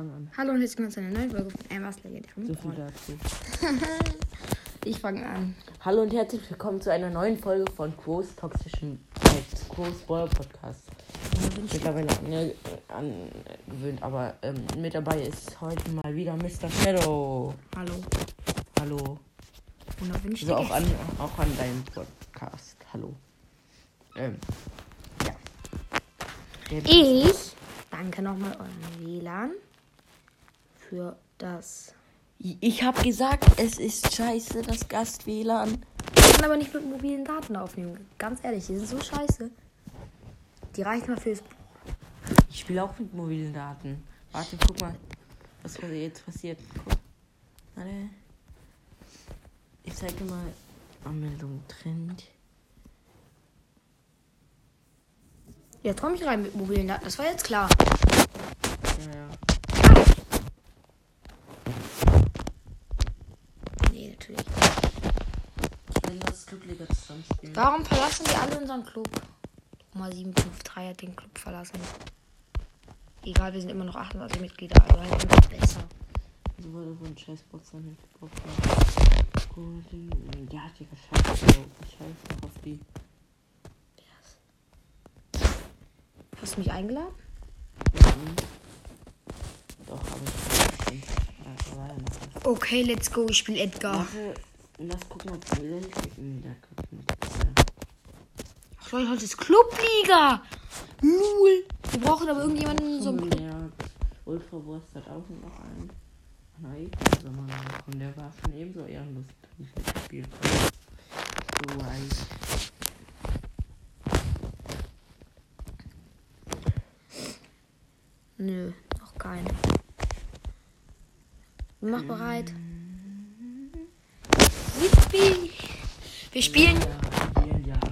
fang an. Hallo und herzlich willkommen zu einer neuen Folge von Emma's Legendären So viel Brawl. dazu. Ich fange an. Hallo und herzlich willkommen zu einer neuen Folge von Quo's toxischen äh, Quo's Boy Podcast. Mittlerweile ange angewöhnt, aber ähm, mit dabei ist heute mal wieder Mr. Shadow. Hallo. Hallo. Und da wünsche Also auch an, auch an deinem Podcast. Hallo. Ähm, ja. Ich danke nochmal euren WLAN für das. Ich habe gesagt, es ist scheiße, das Gast-WLAN. Ich kann aber nicht mit mobilen Daten aufnehmen. Ganz ehrlich, die sind so scheiße. Die reichen mal fürs. Ich spiele auch mit mobilen Daten. Warte, guck mal, was jetzt passiert. Guck. Warte. Ich zeige mal Anmeldung Trend. Ja, komm ich rein mit mobilen Daten. Das war jetzt klar. Ja, ja. Nee, natürlich. Ich will das Clubliga zusammen spielen. Warum verlassen die alle unseren Club? Mal 753 hat den Club verlassen. Egal, wir sind immer noch 28 Mitglieder, also halt immer besser. So wurde so ein scheiß Box an den Box. Ja, Digga, scheiße. Ich scheiße auf die. Hast du mich eingeladen? Mhm. Doch, aber ich noch was. Okay, let's go. Ich spiele Edgar. Warte, lass gucken, ob die Da kommt nicht. Ach Leute, heute ist Clubliga. Lul. Wir brauchen aber irgendjemanden so. Ja, Ultra Wurst hat auch noch einen. Nein, also man, und der war schon ebenso ehrenlos, ich mitgespielt habe. So weiß. Nö, noch keine. Mach bereit. Yippie. Wir spielen Juwelenjagd.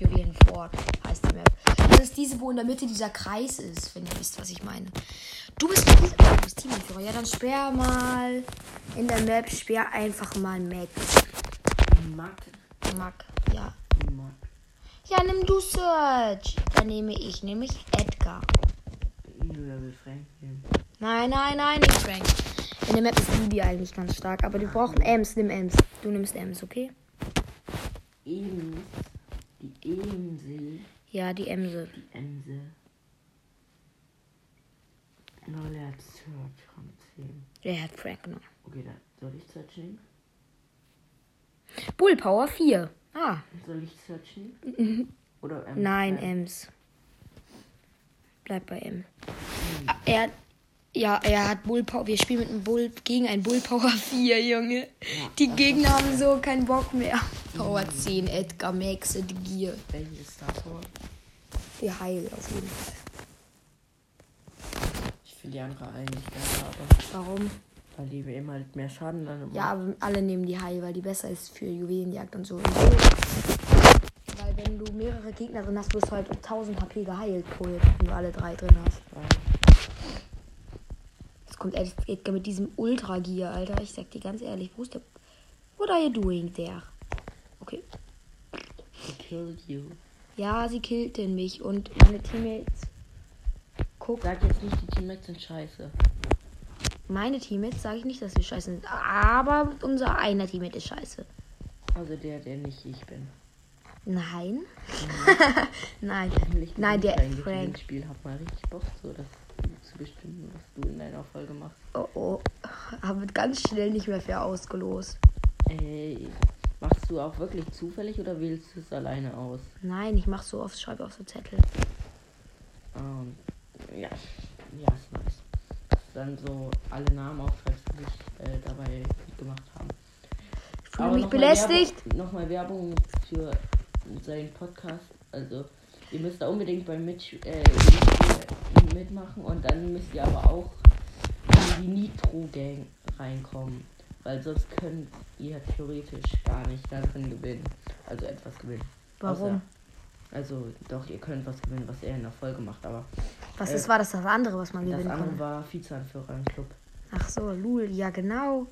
Juwelenfort, heißt die Map. Das ist diese, wo in der Mitte dieser Kreis ist, wenn ihr wisst, was ich meine. Du bist, du bist Teamführer. Ja, dann sperr mal in der Map, sperr einfach mal Mac. Mac. Mac, ja. Mac. Ja, nimm du Search. Dann nehme ich nämlich Edgar. Will Frank nehmen. Nein, nein, nein, nicht Frank. In der Map ist Bibi eigentlich ganz stark, aber wir brauchen Ems. Nimm Ems. Du nimmst Ems, okay? Ems. Die Emsel. Ja, die Emse. Die Emse. Null, er hat Search von 10. Der hat Frank genommen. Okay, dann soll ich Search nehmen? Bull Power 4. Ah, Soll ich Search nehmen? Oder Ems? nein, Ems. Bleib bei M. Ah, Er, ja, er hat Bull Power. Wir spielen mit einem Bull gegen ein Bull Power 4, Junge. Die Gegner haben so keinen Bock mehr. Power 10, Edgar, Maxe, die Gier. Welches Star Power? Die Heil auf jeden Fall. Ich finde die andere eigentlich besser, aber Warum? weil die eben halt mehr Schaden dann immer. Ja, aber alle nehmen die Heil, weil die besser ist für Juwelenjagd und so. Weil wenn du mehrere Gegner drin hast, wirst du halt um 1000 HP geheilt, Pult, wenn du alle drei drin hast. Jetzt kommt Ed- Edgar mit diesem Ultra-Gear, Alter. Ich sag dir ganz ehrlich, wo ist der... What are you doing there? Okay. I killed you. Ja, sie killten mich und meine Teammates... Guck, Sag jetzt nicht, die Teammates sind scheiße. meine Teammates sage ich nicht, dass sie scheiße sind. Aber unser einer Teammate ist scheiße. Also der, der nicht ich bin. Nein. Nein. Nämlich Nein, der Frank. Spiel hat mal richtig Bock, so das bestimmen, was du in deiner Folge machst. Oh oh. Haben wir ganz schnell nicht mehr für ausgelost. Ey, machst du auch wirklich zufällig oder wählst du es alleine aus? Nein, ich mach so oft, schreibe auf so Zettel. Ähm, ja, ja, ist nice. Dann so alle Namen aufschreibst, die dich äh, dabei mitgemacht haben. Ich fühle mich noch belästigt. Nochmal Werbung für seinen Podcast. Also, ihr müsst da unbedingt beim Mit äh, mitmachen und dann müsst ihr aber auch in die Nitro-Gang reinkommen. Weil sonst könnt ihr theoretisch gar nicht da drin gewinnen. Also etwas gewinnen. Warum? Außer, also, doch, ihr könnt was gewinnen, was er in der Folge macht, aber Was äh, ist, war das das andere, was man das gewinnen andere konnte? war Vizeanführer im Club. Ach so, Lul, ja genau.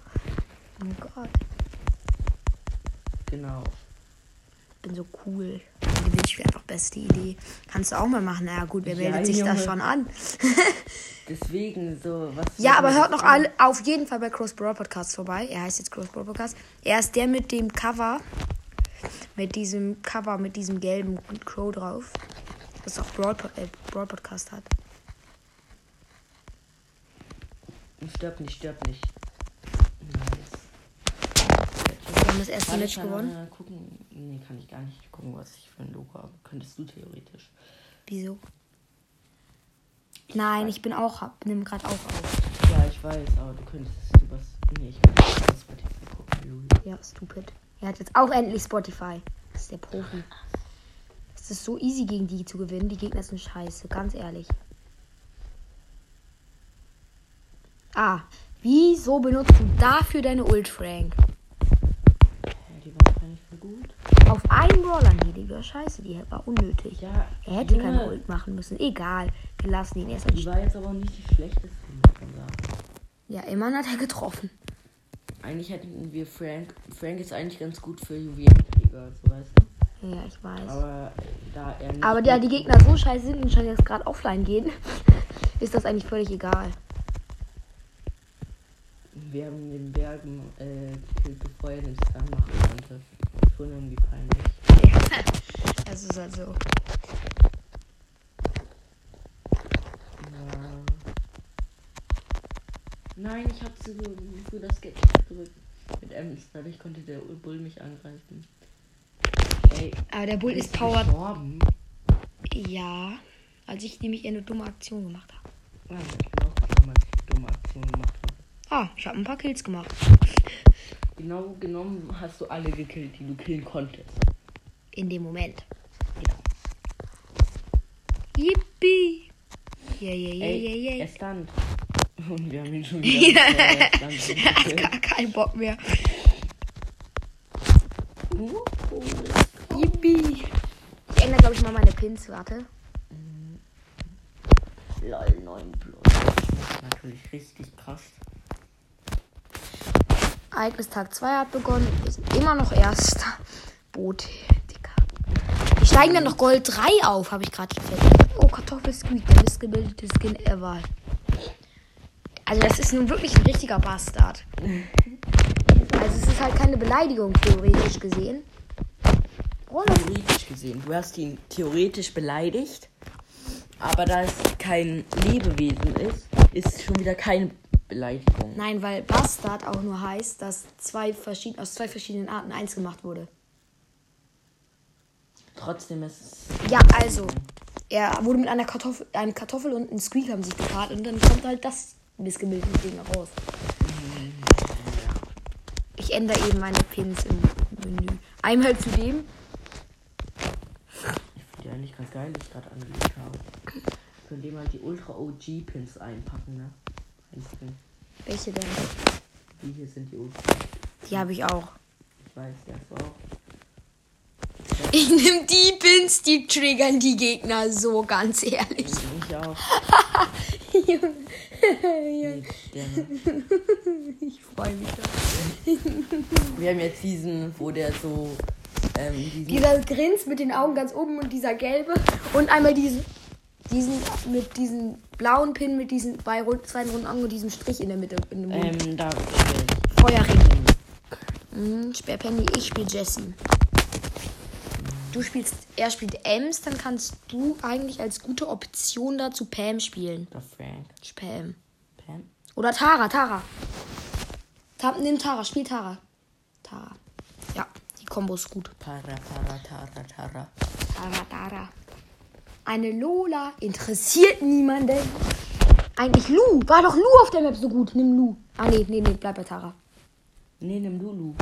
Oh Gott, Genau. ich bin so cool. Beste Idee. Kannst du auch mal machen. Na ja, gut, wer Ja, meldet sich da Junge. schon an? Deswegen so, was. Ja, aber hört noch alle auf jeden Fall bei Cross Brawl Podcast vorbei. Er heißt jetzt Cross Brawl Podcast. Er ist der mit dem Cover. Mit diesem Cover, mit diesem gelben Crow drauf. Das auch Brawl, Po- äh, Brawl Podcast hat. Stirb nicht, stirb nicht. Nice. Wir haben das erste Match gewonnen. äh, gucken? Nee, kann ich gar nicht gucken, was ich für ein Logo habe. Könntest du theoretisch. Wieso? Nein, ich bin auch, nimm gerade auch auf. Ja, ich weiß, aber du könntest übers. Nee, ich kann nicht über Spotify gucken. Ja, stupid. Er hat jetzt auch endlich Spotify. Das ist der Profi. Es ist so easy gegen die zu gewinnen. Die Gegner sind scheiße, ganz ehrlich. Ah, wieso benutzt du dafür deine Ult, Frank? Ja, die war doch eigentlich voll gut. Auf einen Brawler, nee, die war scheiße, die war unnötig. Ja, Er hätte keine Ult machen müssen. Egal, wir lassen ihn erst. Die war jetzt aber nicht die schlechteste. Ja, immerhin hat er getroffen. Eigentlich hätten wir Frank. Frank ist eigentlich ganz gut für Juwelenkrieger, so weißt du. Ja, ich weiß. Aber äh, da er nicht. Aber da die Gegner so scheiße sind und schon jetzt gerade offline gehen, ist das eigentlich völlig egal. Wir haben den Bergen äh, bevor er den Stun machen konnte. Schon irgendwie peinlich. Das ist halt so. Ja. Nein, ich hab so, so das Sketch gedrückt. Mit Ems, dadurch konnte der Bull mich angreifen. Ey, Aber der Bull ist powered. gestorben? Ja, als ich nämlich eine dumme Aktion gemacht habe. Ja, ich auch ich dumme Aktion gemacht habe. Ah, ich habe ein paar Kills gemacht. Genau genommen hast du alle gekillt, die du killen konntest. In dem Moment. Ja. Yippie! Yeah, yeah, yeah, Ey, yeah, yeah. er stand. Und wir haben ihn schon wieder. Ja. er gekillt. Gar keinen Bock mehr. Uh, Yippie! Ich ändere, glaube ich, mal meine Pins. Warte. Lol, 9 plus. Das ist natürlich richtig krass. Ereignis Tag 2 hat begonnen. Wir sind immer noch Erster. Boot, Digga. Wir steigen dann noch Gold 3 auf, habe ich gerade festgestellt. Oh, Kartoffelsqueak, der missgebildete Skin ever. Also, das ist nun wirklich ein richtiger Bastard. Also, es ist halt keine Beleidigung, theoretisch gesehen. Oder? Theoretisch gesehen. Du hast ihn theoretisch beleidigt. Aber da es kein Lebewesen ist, ist es schon wieder keine Beleidigung. Nein, weil Bastard auch nur heißt, dass zwei verschieden, aus zwei verschiedenen Arten eins gemacht wurde. Trotzdem ist es. Ja, also, er wurde mit einer Kartoffel, einem Kartoffel und einem Squeak haben sich gepaart und dann kommt halt das missgebildete Ding raus. Ich ändere eben meine Pins im Menü. Einmal zu dem. Ich finde die eigentlich ganz geil, die ich gerade angelegt habe. Können die mal die Ultra OG Pins einpacken, ne? Einstellen. Welche denn? Die hier sind die Ultra. Die habe ich auch. Ich weiß, ja, so auch. Ich nehme die Pins, die triggern die Gegner so, ganz ehrlich. Ich auch. Junge. Nee, Sterne. ich freue mich. da. Wir haben jetzt diesen, wo der so. Ähm. Dieser Grins mit den Augen ganz oben und dieser gelbe. Und einmal diesen, diesen mit diesem blauen Pin mit diesen zwei, rund, zwei runden Augen und diesem Strich in der Mitte. In dem Mund. Ähm, da Feuerring. Mhm, Sperrpenny, ich spiele Jessie. Du spielst, er spielt Ems, dann kannst du eigentlich als gute Option dazu Pam spielen. Der Frank. Pam. Pam. Oder Tara, Tara. Ta nimm Tara, spiel Tara. Tara. Ja, die Kombo ist gut. Tara, Tara, Tara, Tara. Tara, Tara. Eine Lola interessiert niemanden. Eigentlich Lu. War doch Lu auf der Map so gut. Nimm Lu. Ah, nee, nee, nee, bleib bei Tara. Nee, nimm Lulu.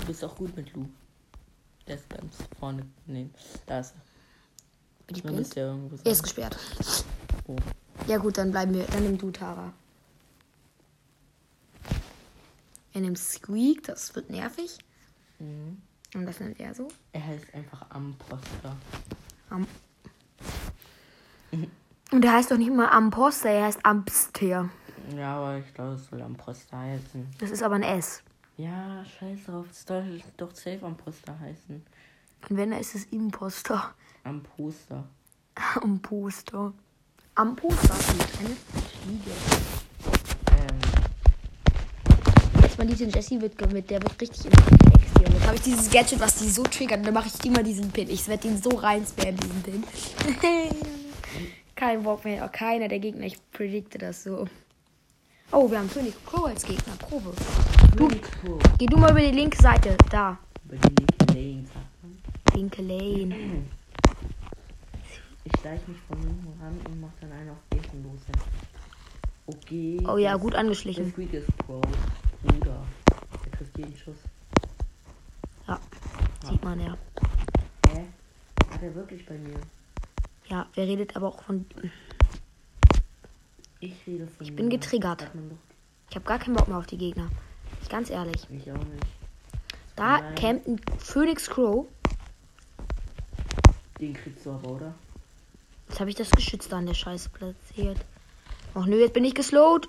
Du bist auch gut mit Lu. Der ist ganz vorne. Nee, da ist er. Bin ich blind? ja irgendwo Er ist gesperrt. Oh. Ja gut, dann bleiben wir. Dann nimm du Tara. Er nimmt Squeak, das wird nervig. Mhm. Und das nennt er so. Er heißt einfach Amposter. Am Und er heißt doch nicht mal Amposter, er heißt Amster. Ja, aber ich glaube, es soll Amposter heißen. Das ist aber ein S. Ja, scheiß drauf. Es soll doch safe Amposter heißen. Und wenn, dann ist es Imposter. Am Poster. Am Poster. Am Poster liegt eine Fliege. Ähm, Jetzt mal diesen Jesse wird mit, der wird richtig extrem. Jetzt habe ich dieses Gadget, was die so triggert. Und dann mache ich immer diesen Pin. Ich werde den so rein spammen, diesen Pin. Kein Bock mehr. Oh, keiner der Gegner. Ich predikte das so. Oh, wir haben König Crow als Gegner. Probe. Pro. Geh du mal über die linke Seite. Da. Über die linke Lane. Linke Lane. Ich schleiche mich von hinten ran und mach dann einen auf Gegner los. Okay. Oh ja, gut Der angeschlichen. Squeak ist Pro. Bruder. Der trifft jeden Schuss. Ja. Sieht man ja. Hä? Hat er wirklich bei mir? Ja, wer redet aber auch von. Ich rede von Ich bin mir. getriggert. Ich habe gar keinen Bock mehr auf die Gegner. Ich ganz ehrlich. Ich auch nicht. Da Nein. campt ein Phoenix Crow. Den kriegst du aber, oder? Jetzt habe ich das Geschütz da an der Scheiße platziert. Och nö, jetzt bin ich geslowt.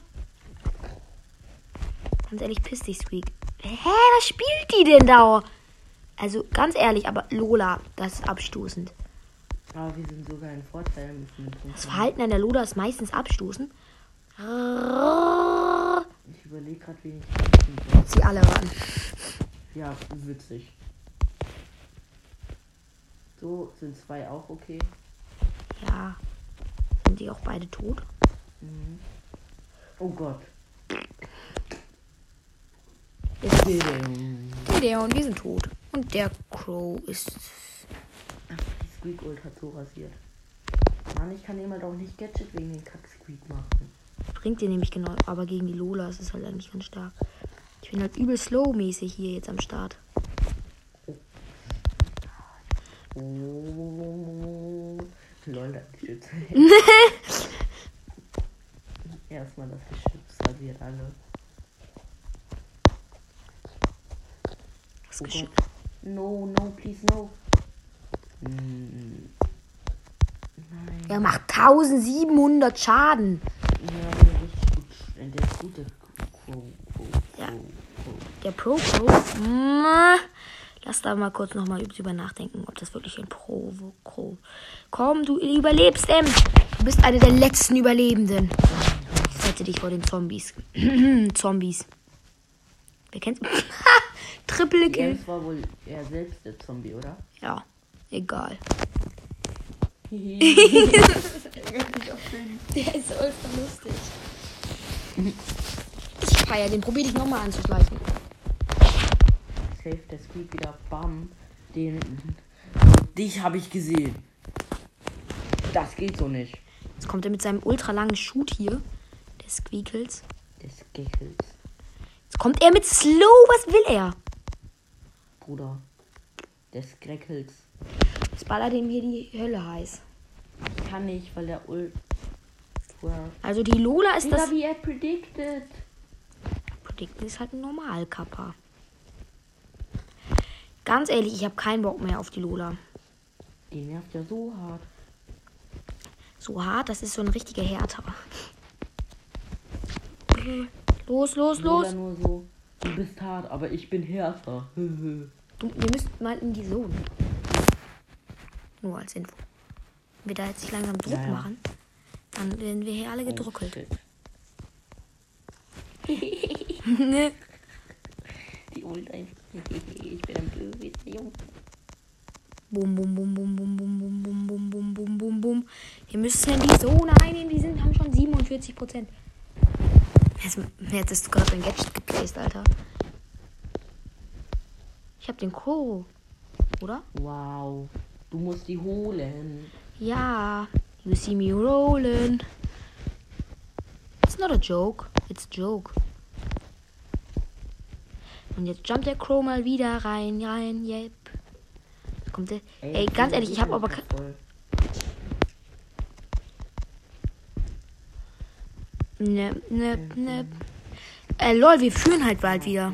Ganz ehrlich, piss dich, Squeak. Hä, was spielt die denn da? Also, ganz ehrlich, aber Lola, das ist abstoßend. Aber wir sind sogar ein Vorteil. Das Verhalten an der Lola ist meistens abstoßend. Ich überlege gerade, wen ich. Sie alle ran. Ja, witzig. So, sind zwei auch okay. Ja. Sind die auch beide tot? Mhm. Oh Gott. Der und wir sind tot. Und der Crow ist. Ach, die Squeak Ult hat so rasiert. Mann, ich kann immer doch nicht Gadget wegen den Kack Squeak machen. Bringt dir nämlich genau, aber gegen die Lola ist es halt eigentlich ganz stark. Ich bin halt übel slow-mäßig hier jetzt am Start. Oh. Lol, das Geschütz. Erstmal das Geschütz rasiert alle. Das Oh Geschütz. No, no, please, no. Nein. Er macht 1700 Schaden. Ja, der ist richtig gut. Der ist gut, der Ja. Crow, Crow. Der Pro Pro. Lass da mal kurz nochmal drüber nachdenken, ob das wirklich ein Pro Pro. Komm, du überlebst, Em. Du bist eine der letzten Überlebenden. Ich rette dich vor den Zombies. Zombies. Wer kennt's? Triple Kill. Jens war wohl er selbst der Zombie, oder? Ja, egal. Der ist ultra lustig. Ich feier den. Probier dich nochmal anzuschleichen. Safe der Squeak wieder. Bam. Den. Dich habe ich gesehen. Das geht so nicht. Jetzt kommt er mit seinem ultra langen Shoot hier. Der Squeakles. Des Geckels. Jetzt kommt er mit Slow. Was will er? Bruder. Des Greckels. Jetzt ballert ihm hier die Hölle heiß. Ich kann nicht, weil der. Wow. Also die Lola ist Digga, das. wie er predicted. Predicten ist halt ein Normalkapper. Ganz ehrlich, ich habe keinen Bock mehr auf die Lola. Die nervt ja so hart. So hart, das ist so ein richtiger Härter. Los, los, Lola los. nur so. Du bist hart, aber ich bin härter. Du, wir müssen mal in die Zone. Nur als Info. Wenn wir da jetzt nicht langsam Druck Ja, ja. machen, dann werden wir hier alle gedruckelt. Oh, shit. Die Ult ein. Ich bin ein böser Junge. bum, bum, bum, bum, bum, bum, bum, bum, bum, bum, bum, bum, bum. Wir müssen in die Zone einnehmen. Die sind, haben schon 47 Prozent. Jetzt, jetzt ist gerade ein Gadget geplaced, Alter. Ich hab den Crow. Oder? Wow. Du musst die holen. Ja. You see me rolling. It's not a joke. It's a joke. Und jetzt jumpt der Crow mal wieder rein, rein, yep. Jetzt Kommt der. Ey, ich ganz ehrlich, ich habe aber. ke- voll. Ne, ne, ne. Äh, lol, wir führen halt bald wieder.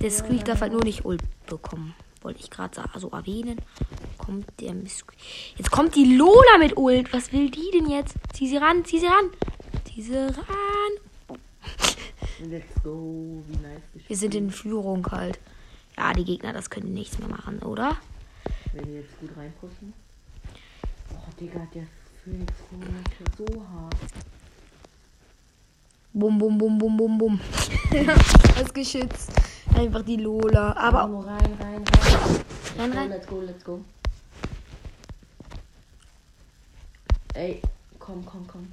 Der Squeak darf halt nur nicht Ult bekommen. Wollte ich gerade so erwähnen. Kommt der Miss Jetzt kommt die Lola mit Ult. Was will die denn jetzt? Zieh sie ran, zieh sie ran. Zieh sie ran. Let's go. Wie nice. Wir sind in Führung halt. Ja, die Gegner, das können nichts mehr machen, oder? Wenn die jetzt gut reinpushen. Oh, Digga, der Phoenix so hart. Bum, bum, bum, bum, bum, bum. das geschützt. Einfach die Lola. Aber rein, rein, rein. Rein, Let's go, rein. let's go, let's go. Ey, komm, komm, komm.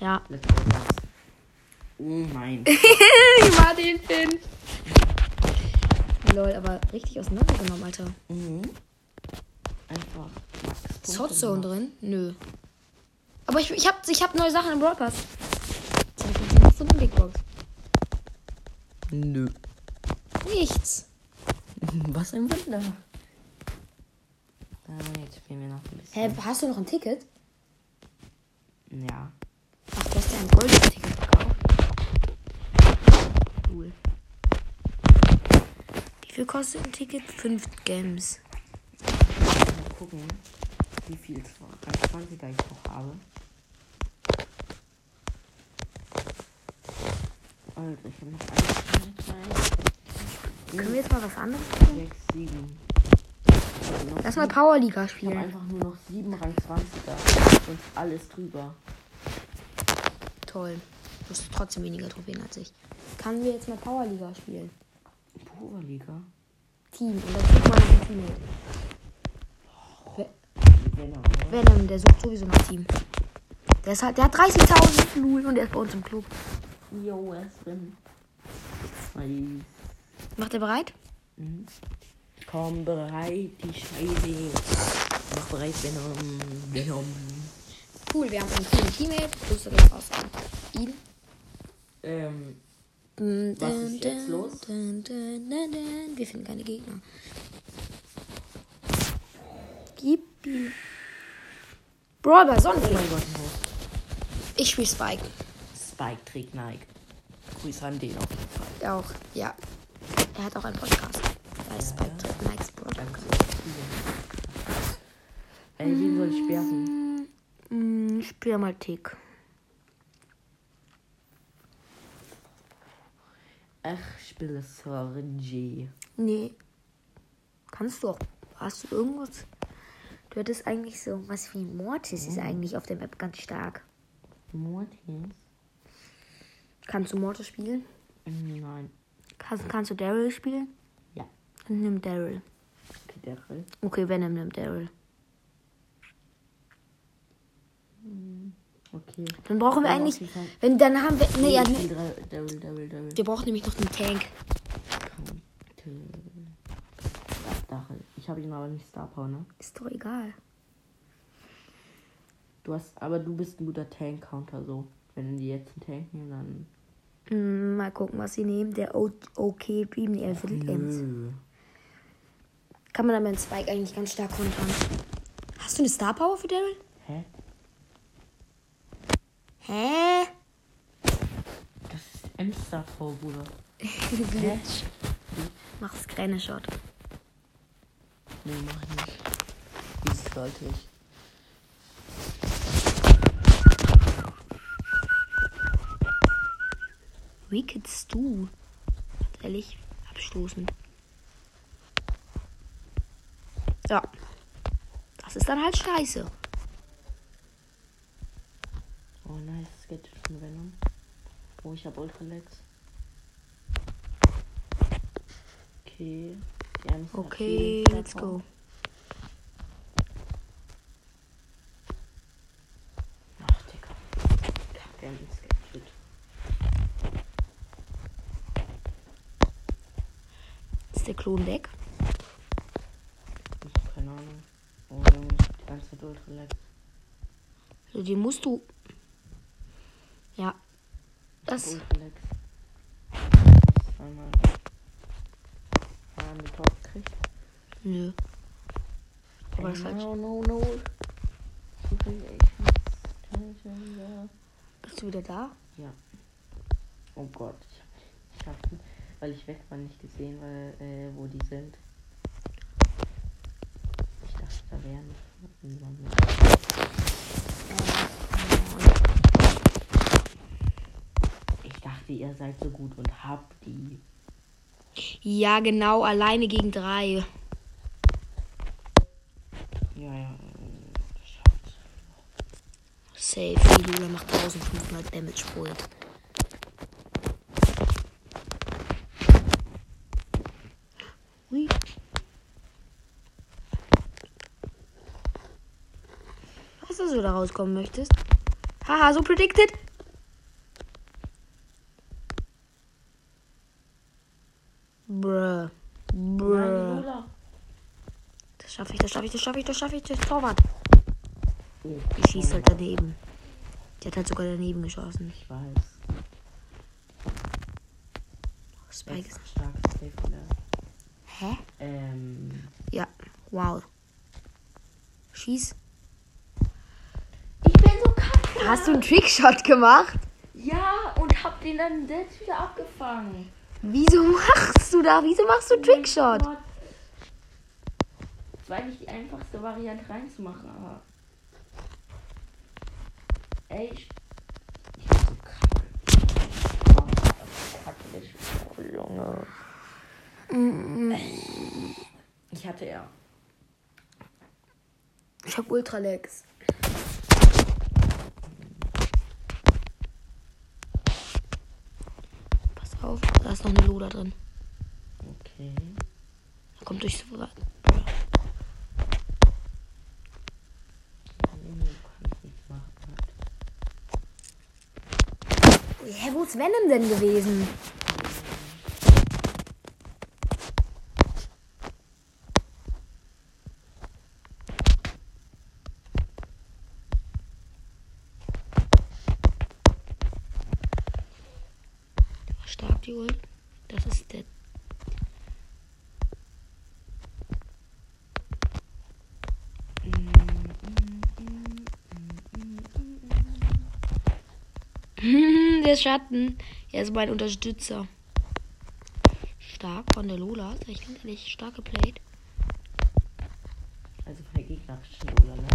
ja. Let's go, Lars. Oh mein. ich war den Pin. Lol, aber richtig auseinandergenommen, Alter. mhm. Einfach. Gemacht. drin? Nö. Aber ich, ich hab, ich hab neue Sachen im Brawl Nö. Nichts. Was ein Wunder. Ah, jetzt spielen wir noch ein Hä, bisschen. hast du noch ein Ticket? Ja. Ach, du hast ja ein goldenes Ticket gekauft. Cool. Wie viel kostet ein Ticket? 5 Gems. Mal gucken, wie viel 20er ich noch habe. Alter, ich habe noch eins, Können wir jetzt mal was anderes spielen? 6, 7. Noch Lass mal sieben- Power Liga Ich habe spielen. einfach nur noch 7 Rang 20er. Und alles drüber. Toll. Du hast trotzdem weniger Trophäen als ich. Können wir jetzt mal Power Liga spielen? Powerliga? Team. Und dann sucht man noch ein Team. Venom? Venom, der sucht sowieso noch Team. Der, ist halt, der hat 30.000 Lul und der ist bei uns im Club. Jo, ist drin. Nice. Macht er bereit? Mhm. Komm bereit, die Scheiße. Mach bereit, Venom. Venom. Cool, wir haben einen coolen Teammate. Grüße gehen raus an ihn. Ähm, Dun, Was dun, ist jetzt dun, los? dun, dun. Wir finden keine Gegner. Gib ihm. Brawl bei oh mein Gott, no. Ich spiele Spike. Spike trägt Nike. Grüße an den auf jeden Fall. Der auch, ja. Er hat auch einen Podcast. Bei Spike trägt Nikes Podcast. Ey, wen soll ich sperren? Hm, spiel mal Tick. Ach, ich spiele Sorge. Nee. Kannst du auch. Hast du irgendwas? Du hattest eigentlich so was wie Mortis ist eigentlich auf der Map ganz stark. Mortis? Kannst du Mortis spielen? Nein. Kannst, kannst du Daryl spielen? Ja. Dann nimm Daryl. Okay, Daryl. Okay, Venom nimmt Daryl. Okay. Dann brauchen wir eigentlich. Fall. Wenn dann haben wir. Nee, ja, nee, Daryl, Daryl, Daryl, Daryl. wir brauchen nämlich noch einen Tank. Stachel. Ich habe ihn aber nicht Star Power, ne? Ist doch egal. Du hast, aber du bist ein guter Tank-Counter, so. Wenn die jetzt einen Tank nehmen, dann. Hm, mal gucken, was sie nehmen. Der O- OK Dream, die Ends. Nö. Kann man dann mit Spike eigentlich ganz stark kontern. Hast du eine Star Power für Daryl? Hä? Hä? Das ist M-Star Power, Bruder. Glitch. Mach Screenshot. Nee, mach ich nicht. Dieses sollte ich. Wicked Stu. Ehrlich, abstoßen. Ja. Das ist dann halt scheiße. Oh, nice. Gadget von Venom. Oh, ich hab Ultralex. Okay. Ems hat Okay, let's go. Ach, Digga. Kacke, ins Gadget. Ist der Klon weg? Ich keine Ahnung. Oh, Junge, ich die ganze Zeit Ultralex. Also den musst du. Ja. Das. Ultralex. Das einmal. Einmal mit Tor gekriegt. Nö. Aber das war no, no, no. Bist du wieder da? Ja. Oh Gott, ich hab, ich hab, weil ich weg war, nicht gesehen, weil, äh, wo die sind. Ich dachte, da wären niemand mehr. Ich dachte, ihr seid so gut und habt die. Ja, genau, alleine gegen drei. Ja, ja. Safe, die Lula macht 1500 Damage pro Hit. Ui. Was dass du da rauskommen möchtest? Haha, so predicted. Bruh. Bruh. Das schaffe ich, das schaffe ich, das schaffe ich, das schaffe ich. Das Torwart. Oh, Die schießt halt daneben. Die hat halt sogar daneben geschossen. Ich weiß. Spike ist. Jetzt stark Safe wieder. Hä? Ähm. Ja, wow. Schieß. Hast du einen Trickshot gemacht? Ja, und hab den dann selbst wieder abgefangen. Wieso machst du da? Wieso machst du Trickshot? Gott. Das war nicht die einfachste Variante reinzumachen, aber. Ey, ich. Ich bin so kacke. Junge. Ich hatte ja. Ich hab Ultralex. Auf, da ist noch eine Loda drin. Okay. Da kommt durch so Nee, kann ich nicht machen. Hä, wo ist Venom denn gewesen? Der Schatten. Er ist mein Unterstützer. Stark von der Lola. Ist echt hinterlich stark geplayt. Also von der gegnerischen Lola, ne?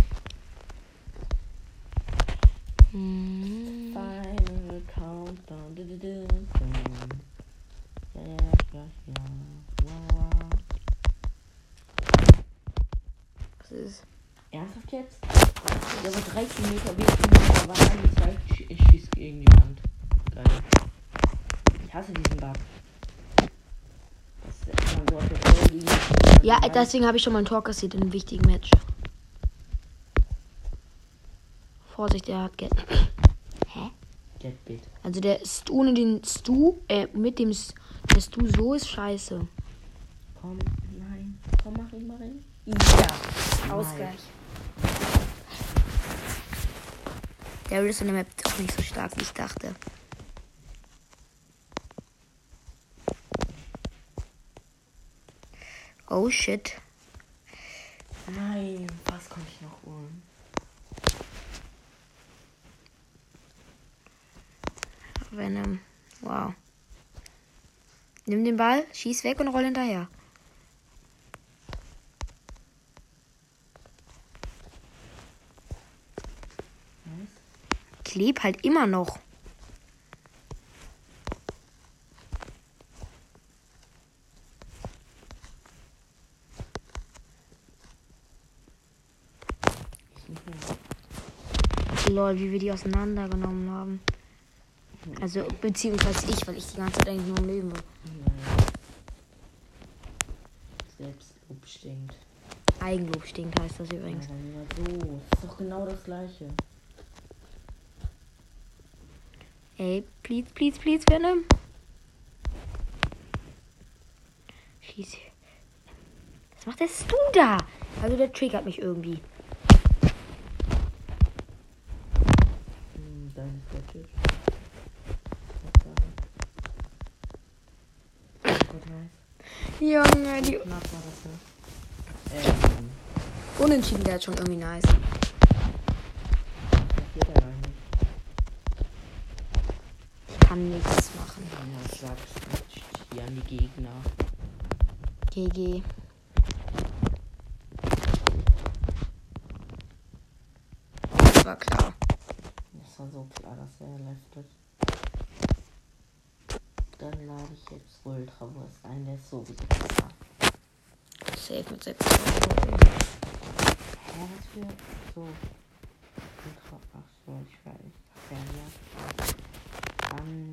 Hm. Final Countdown. Du, du, du. Ja, ja, ja, ja. Wow. Was ist? Ernsthaft jetzt? Der war 13 Meter weg mir, aber war angezeigt, ich, ich schieß gegen die Wand. Geil. Ich hasse diesen Bug. Das der. Ja, deswegen habe ich schon mal ein Tor kassiert in einem wichtigen Match. Vorsicht, er hat Get. Hä? Jetbit. Also der ist ohne den Stu, äh, mit dem S- der Stu so ist scheiße. Komm, nein. Komm, mach ihn mal rein. Ja. Ausgleich. Der ist in der Map auch nicht so stark, wie ich dachte. Oh shit. Nein, was konnte ich noch holen? Venom. Wow. Nimm den Ball, schieß weg und roll hinterher. Was? Kleb halt immer noch. Ich suche ihn. Lol, wie wir die auseinandergenommen haben. Also, beziehungsweise ich, weil ich die ganze Zeit eigentlich nur am Leben war. Selbstlob stinkt. Eigenlob stinkt heißt das Ja, übrigens. lieber so. Ist doch genau das gleiche. Ey, please, please, please, Venom. Schieß. Was macht das du da? Also, der triggert mich irgendwie. Hm, dann ist der Tisch. Junge, die. Knapp war das, ne? Ähm, Unentschieden wäre schon irgendwie nice. Ich kann nichts machen. Ja, sagst du hier an die Gegner. GG. Das war klar. So klar, dass er leftet. dann lade ich jetzt Ultrawurst ein. Der ist sowieso besser. Safe mit 6 Ja, was für so. Ultra. Ach so, ich weiß. Fernseher. Dann.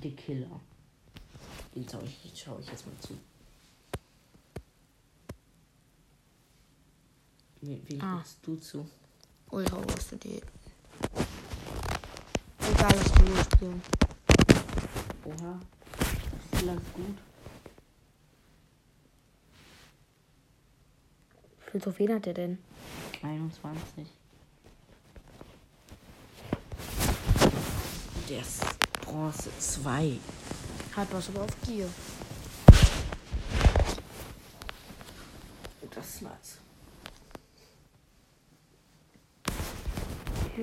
The Killer. Den schau ich, schau ich jetzt mal zu. Wen, wen Ah. du zu? Ultrawurst die. Egal, was du spielen. Oha. Das ist gut. Wie viele Trophäen hat der denn? 21. Der ist Bronze 2. Hat was aber auf Gier.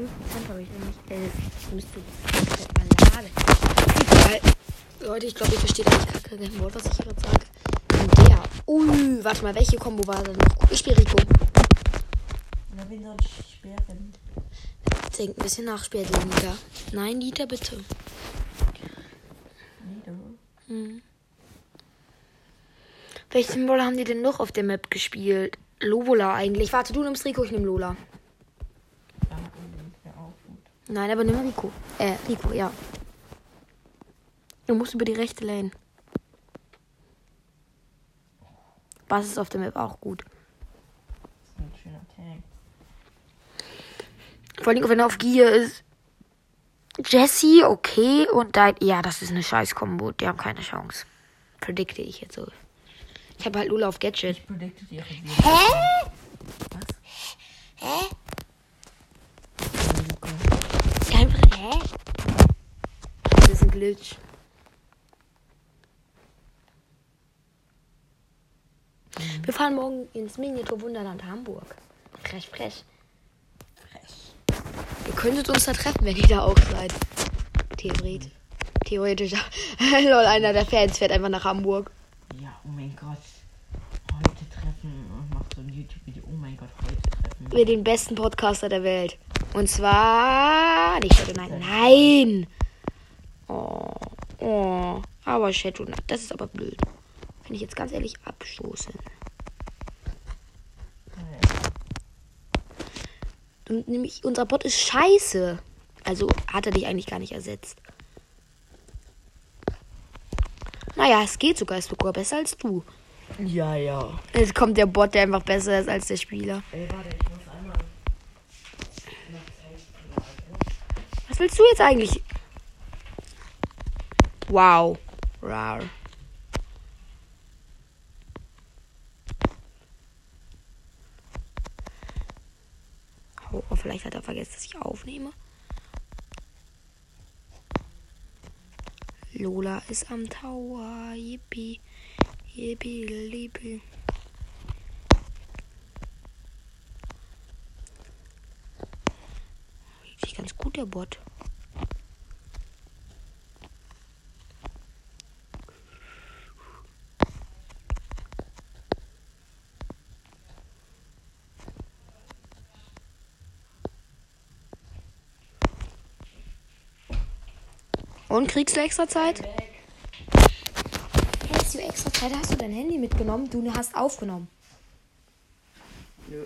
5% habe ich nämlich 11. Ich müsste mal laden. Egal. Leute, ich glaube, ihr versteht eigentlich gar kein Wort, was ich gerade sage. Und der. Ui, warte mal, welche Kombo war denn noch? Ich spiele Rico. Na, wen soll ich sperren? Denk ein bisschen nach, sperrt Lita. Nein, Lita, bitte. Lita? Mhm. Welchen Symbol haben die denn noch auf der Map gespielt? Lobola eigentlich. Warte, du nimmst Rico, ich nehme Lola. Nein, aber nimm Rico. Äh, Rico, ja. Du musst über die rechte Lane. Was ist auf der Map auch gut. Das ist ein schöner Tag. Vor allem, wenn er auf Gier ist. Jesse, okay. Und dein. Ja, das ist eine scheiß Kombo. Die haben keine Chance. Predikte ich jetzt so. Ich habe halt Lula auf Gadget. Ich predikte ihre Hä? Hä? Was? Hä? Luca. Einfach, hä? Das ist ein Glitch. Wir fahren morgen ins Miniatur Wunderland Hamburg. Frech, frech. Frech. Ihr könntet uns da treffen, wenn ihr da auch seid. Theoretisch. Theoretisch. Lol, einer der Fans fährt einfach nach Hamburg. Ja, oh mein Gott. Heute treffen und macht so ein YouTube-Video. Oh mein Gott, heute treffen. Wir den besten Podcaster der Welt. Und zwar. Nicht Shadow Knight. Nein! Oh. Oh. Aber Shadow Knight. Das ist aber blöd. Finde ich jetzt ganz ehrlich abstoßen. Und nämlich, unser Bot ist scheiße. Also hat er dich eigentlich gar nicht ersetzt. Naja, es geht sogar. Ist sogar besser als du. Ja, ja. Jetzt kommt der Bot, der einfach besser ist als der Spieler. Ey, warte, ich muss einmal. Was willst du jetzt eigentlich? Wow. Rar. Oh, oh, vielleicht hat er vergessen, dass ich aufnehme. Lola ist am Tower. Yippie. Yippie, lippie. Richtig ganz gut, der Bot. Und kriegst du extra Zeit? Hättest du extra Zeit? Hast du dein Handy mitgenommen? Du hast aufgenommen. Nö.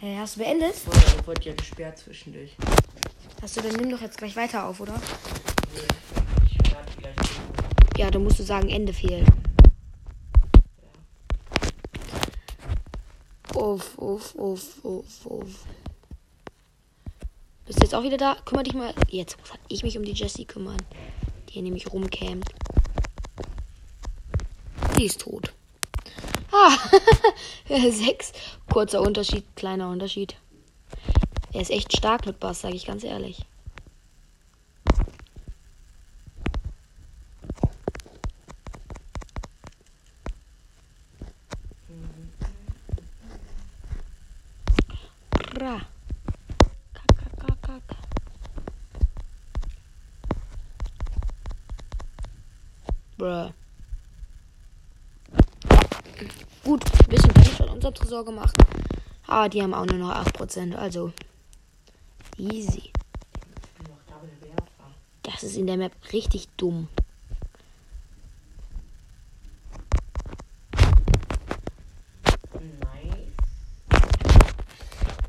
Hä, hast du beendet? Wurde, wurde ja gesperrt zwischendurch. Hast du, dann nimm doch jetzt gleich weiter auf, oder? Ich warte gleich. Ja, dann musst du sagen, Ende fehlt. Uff, uff, uff, uff, uff. Bist du jetzt auch wieder da? Kümmer dich mal. Jetzt muss ich mich um die Jessie kümmern. Die hier nämlich rumcampt. Die ist tot. Ah, sechs. Kurzer Unterschied, kleiner Unterschied. Er ist echt stark mit Bass, sage ich ganz ehrlich. Ra. Kack, kack, kack, kack. Bruh. Gut, ein bisschen Damage von unserem Tresor gemacht. Aber die haben auch nur noch 8%, also easy. Das ist in der Map richtig dumm.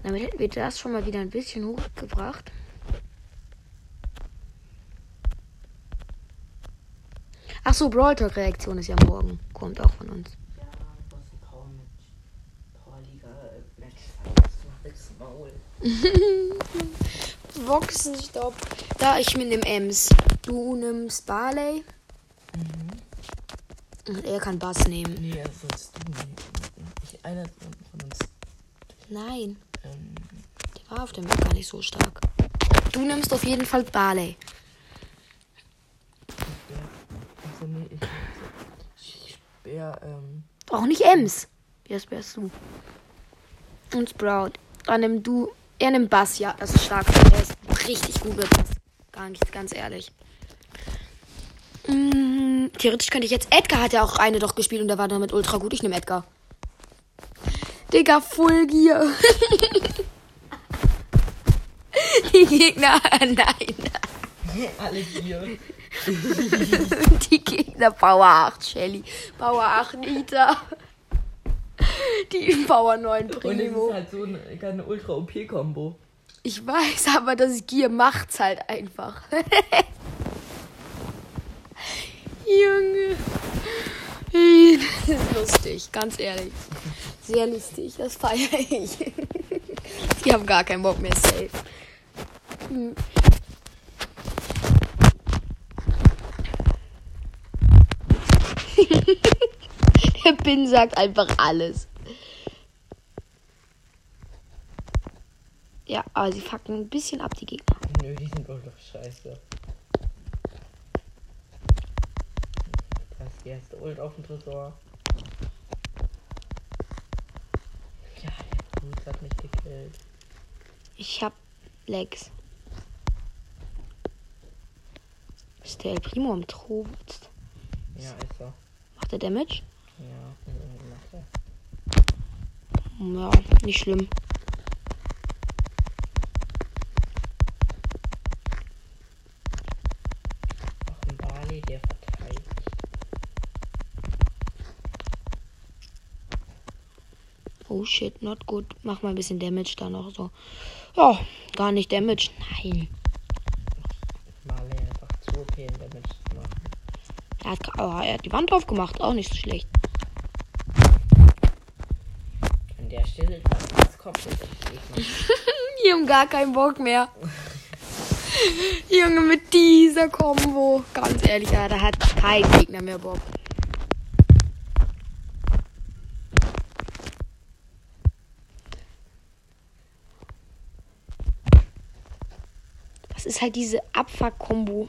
Damit hätten wir das schon mal wieder ein bisschen hochgebracht. Ach so, Brawl Talk Reaktion ist ja morgen. Kommt auch von uns. Ja, du hast ein Power Match. Power Liga Match. Halt's Maul. Boxenstopp. Da, ich mit dem Ems. Du nimmst Barley. Und er kann Bass nehmen. Nee, das sollst du nehmen. Ich, einer von uns. Nein, Ähm, der war auf dem Weg gar nicht so stark. Du nimmst auf jeden Fall Barley. Also, nee, ich. Ich sperr, ähm. Auch nicht Ems. Wer wärst du? Und Sprout. Dann nimm du. Er nimmt Bass, ja, das ist stark. Er ist richtig gut mit Bass. Gar nichts, ganz ehrlich. Mm, theoretisch könnte ich jetzt. Edgar hat ja auch eine doch gespielt und der war damit ultra gut. Ich nehme Edgar. Digga, Full Gear. Die Gegner. Nein. Alle hier. Die Gegner Power 8 Shelly. Power 8 Nita. Die Power 9 Und es Primo. ist halt so eine, eine Ultra-OP-Kombo. Ich weiß, aber das Gier macht's halt einfach. Junge. Das ist lustig, ganz ehrlich. Sehr lustig, das feiere ich. Die haben gar keinen Bock mehr safe. Hm. Der Pin sagt einfach alles. Ja, aber sie fucken ein bisschen ab, die Gegner. Nö, die sind wohl doch scheiße. Das ist die erste Ult auf dem Tresor. Ja, der Bruce hat mich gekillt. Ich hab Legs. Ist der El Primo am Trost? Ja, ist so. Macht er Damage? Ja, nicht schlimm. Oh shit, not good. Mach mal ein bisschen Damage da noch so. Ja, gar nicht Damage. Nein. Marley einfach zu OP in Damage zu machen. Er hat, oh, er hat die Wand aufgemacht. Auch nicht so schlecht. An der Stelle das komplett ich Die haben gar keinen Bock mehr. Junge, mit dieser Combo. Ganz ehrlich, da hat kein Gegner mehr Bock. Das ist halt diese Abfuck-Kombo.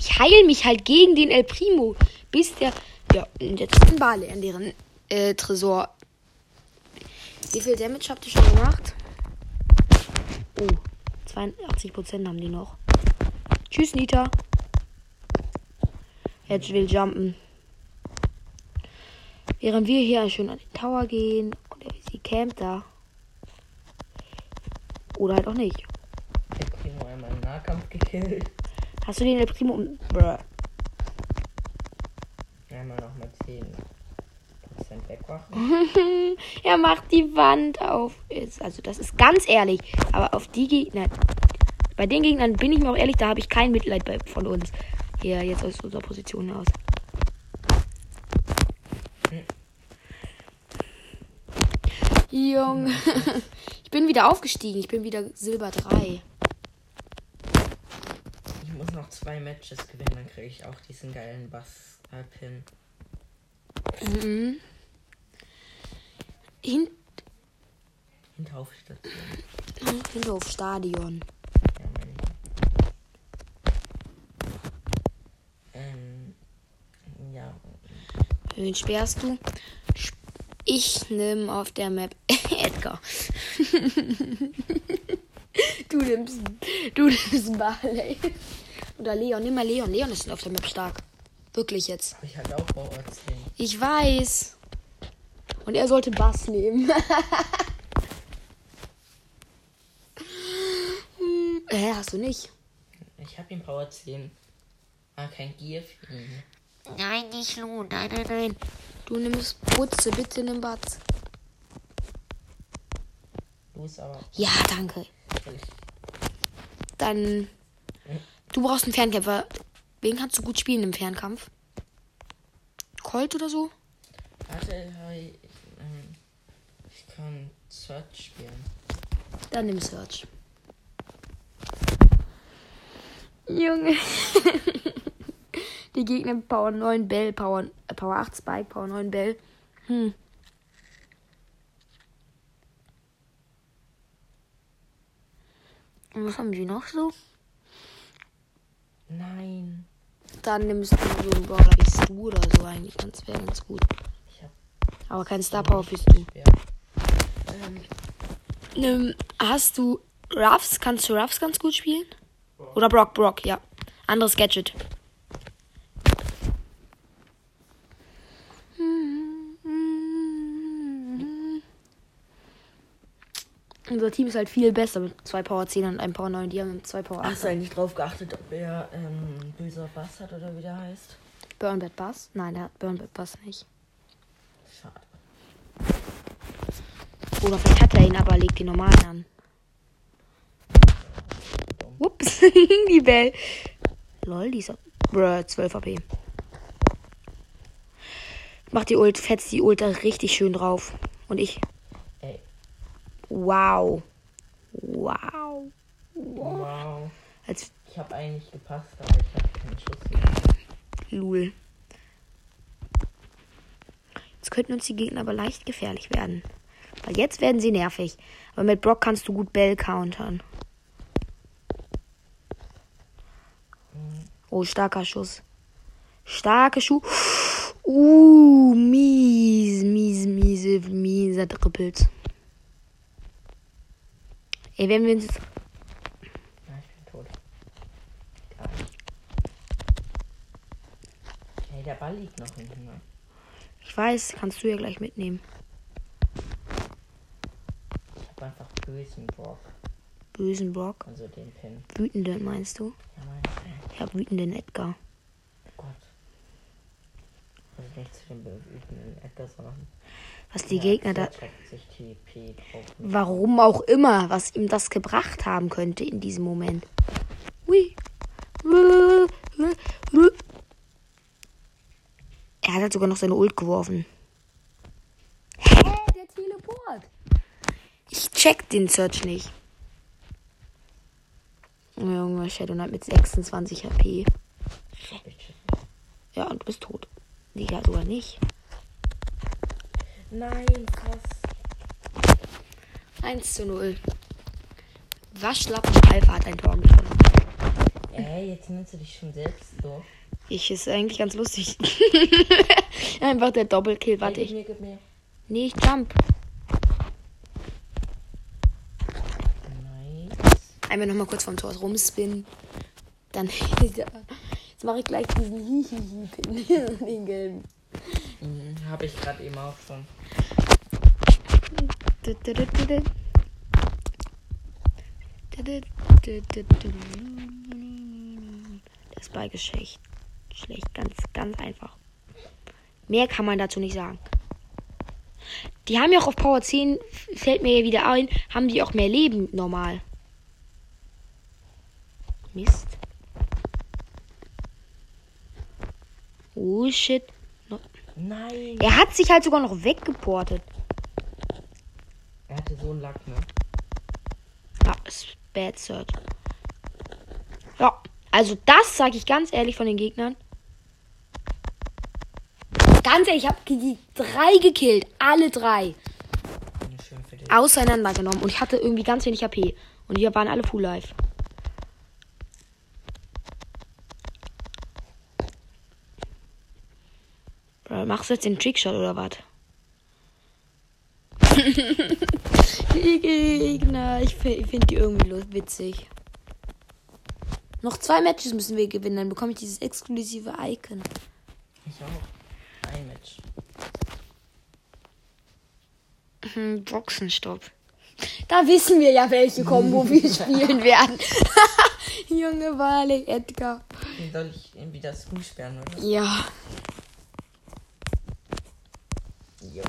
Ich heil mich halt gegen den El Primo, bis der. Ja, und jetzt ist ein Bale an deren äh, Tresor. Wie viel Damage habt ihr schon gemacht? Oh, 82% haben die noch. Tschüss, Nita. Jetzt will jumpen. Während wir hier schön an den Tower gehen und er sie campt da. Oder halt auch nicht. Der Primo einmal im Nahkampf gekillt. Hast du den El Primo. Bruh. Einmal noch mal 10% wegmachen. er macht die Wand auf. Also, das ist ganz ehrlich. Aber auf die Gegner. Bei den Gegnern bin ich mir auch ehrlich, da habe ich kein Mitleid bei, von uns. Hier, jetzt aus unserer Position aus. Junge. Ich bin wieder aufgestiegen. Ich bin wieder Silber 3. Ich muss noch zwei Matches gewinnen, dann kriege ich auch diesen geilen Bass-Pin. Mhm. Hin Hinterhofstation. Hinterhof Stadion. Ja. Ähm. Ja. Wen sperrst du? Ich nehme auf der Map Edgar. du nimmst, du nimmst Barley. Oder Leon. Nimm mal Leon. Leon ist auf der Map stark. Wirklich jetzt. Ich halt auch Bauer 10. Ich weiß. Und er sollte Bass nehmen. Hä, hast du nicht? Ich hab den Power 10. Ah, kein Gear für ihn. Nein, nicht Lu. Nein, nein, nein. Du nimmst Putze, bitte nimm Batz. Du ist aber. Ja, danke. Dann. Du brauchst einen Fernkämpfer. Wen kannst du gut spielen im Fernkampf? Colt oder so? Warte, Harry. Ich, ähm, ich kann Search spielen. Dann nimm Search. Junge. Die Gegner Power 9 Bell, Power, äh, Power 8 Spike, Power 9 Bell. Hm. Und was haben die noch so? Nein. Dann nimmst du so einen Brawler wie Stu oder so eigentlich. Das wäre ganz gut. Ich hab Aber kein Star Power für Stu. schwer. Ähm, hast du Ruffs? Kannst du Ruffs ganz gut spielen? Oder Brock, Brock, ja. Anderes Gadget. Unser Team ist halt viel besser mit zwei Power 10 und einem Power 9. Die haben zwei Power 8. hast du eigentlich drauf geachtet, ob er ähm, böser Bass hat oder wie der heißt? Burn Bad Bass? Nein, der hat Burn Bad Bass nicht. Schade. Oder vielleicht hat er ihn, aber legt den normalen an. Ups, die Bell. Lol, die ist auf- Bruh, 12 AP. Mach die Ult, fetzt die Ult da richtig schön drauf. Und ich. Ey, Wow. Wow. wow. Als Ich habe eigentlich gepasst, aber ich habe keinen Schuss mehr. Lul. Jetzt könnten uns die Gegner aber leicht gefährlich werden. Weil jetzt werden sie nervig. Aber mit Brock kannst du gut Bell countern. Oh, starker Schuss. Starker Schuh. Uh, mies, mies, miese, mieser Trippelt. Ey, wenn wir uns jetzt Ja, ich bin tot. Hey, der Ball liegt noch hinten. Ich weiß, kannst du ja gleich mitnehmen. Habe einfach bösen Brock. Bösen Brock. Also den Pin. Wütenden meinst du? Ja, mein Gott. Ich hab wütenden Edgar. Also nicht zu den wütenden Edgar, sondern. Was die Ja, Gegner da. Warum auch immer, was ihm das gebracht haben könnte in diesem Moment. Ui. Er hat halt sogar noch seine Ult geworfen. Hä? Der Teleport. Ich check den Search nicht. Junge, Shadow Knight mit 26 HP. Ja, und du bist tot. Digga, sogar nicht. Nein, krass. 1 zu 0. Waschlappen Alpha hat ein Tor geschossen. Ey, jetzt nimmst du dich schon selbst so. Ich ist eigentlich ganz lustig. Einfach der Doppelkill. Warte, ich. gib mir, gib mir. Nee, ich jump. Nice. Einmal nochmal kurz vom Tor rumspinnen. Dann. Jetzt mache ich gleich diesen Hihihi-Pin. Den gelben. Mhm, habe ich gerade eben auch schon. Das ist schlecht. Schlecht, ganz, ganz einfach. Mehr kann man dazu nicht sagen. Die haben ja auch auf Power 10, fällt mir ja wieder ein, haben die auch mehr Leben normal. Mist. Oh shit. No- Nein. Er hat sich halt sogar noch weggeportet. Er hatte so einen Lack, ne? Ja, ist Bad Search. Ja, also das sage ich ganz ehrlich von den Gegnern. Ganz ehrlich, ich habe die drei gekillt. Alle drei. Auseinandergenommen. Und ich hatte irgendwie ganz wenig HP. Und die waren alle Full Life. Machst du jetzt den Trickshot oder was? die Gegner. Ich finde find die irgendwie witzig. Noch zwei Matches müssen wir gewinnen, dann bekomme ich dieses exklusive Icon. Ich auch. Ein Match. Hm, Boxenstopp. Da wissen wir ja, welche Combo wir spielen werden. Junge Barley, Edgar. Soll ich ihn wieder zusperren, oder? Ja. Jo.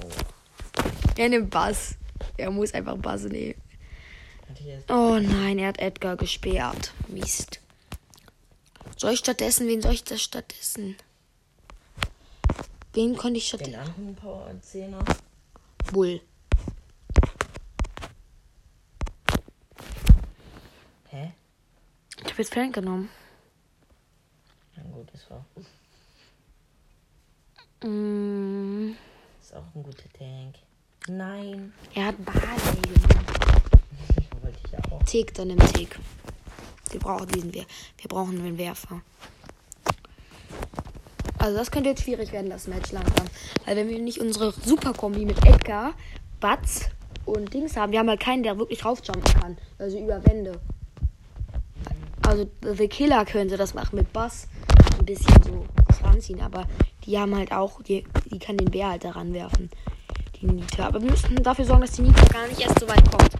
Er nimmt Bass. Er muss einfach Bass nehmen. Oh nein, er hat Edgar gesperrt. Mist. Soll ich stattdessen, wen soll ich das stattdessen? Wen konnte ich den stattdessen? anderen Power Zehner. Bull. Hä? Ich habe jetzt Frank genommen. Na gut, das war. Mm, Ist auch ein guter Tank. Nein. er hat Barley genommen. Wollte ich ja auch. Tick, dann nimm Tick. Wir brauchen diesen Wer Wir brauchen einen Werfer. Also das könnte jetzt schwierig werden, das Match langsam. Weil wenn wir nicht unsere Superkombi mit Edgar, Batz und Dings haben, wir haben halt keinen, der wirklich raufjumpen kann. Also über Wände. Also The Killer könnte das machen mit Bass. Ein bisschen so ranziehen, aber die haben halt auch, die, die kann den Bär halt daran werfen. Die Nita. Aber wir müssen dafür sorgen, dass die Nita gar nicht erst so weit kommt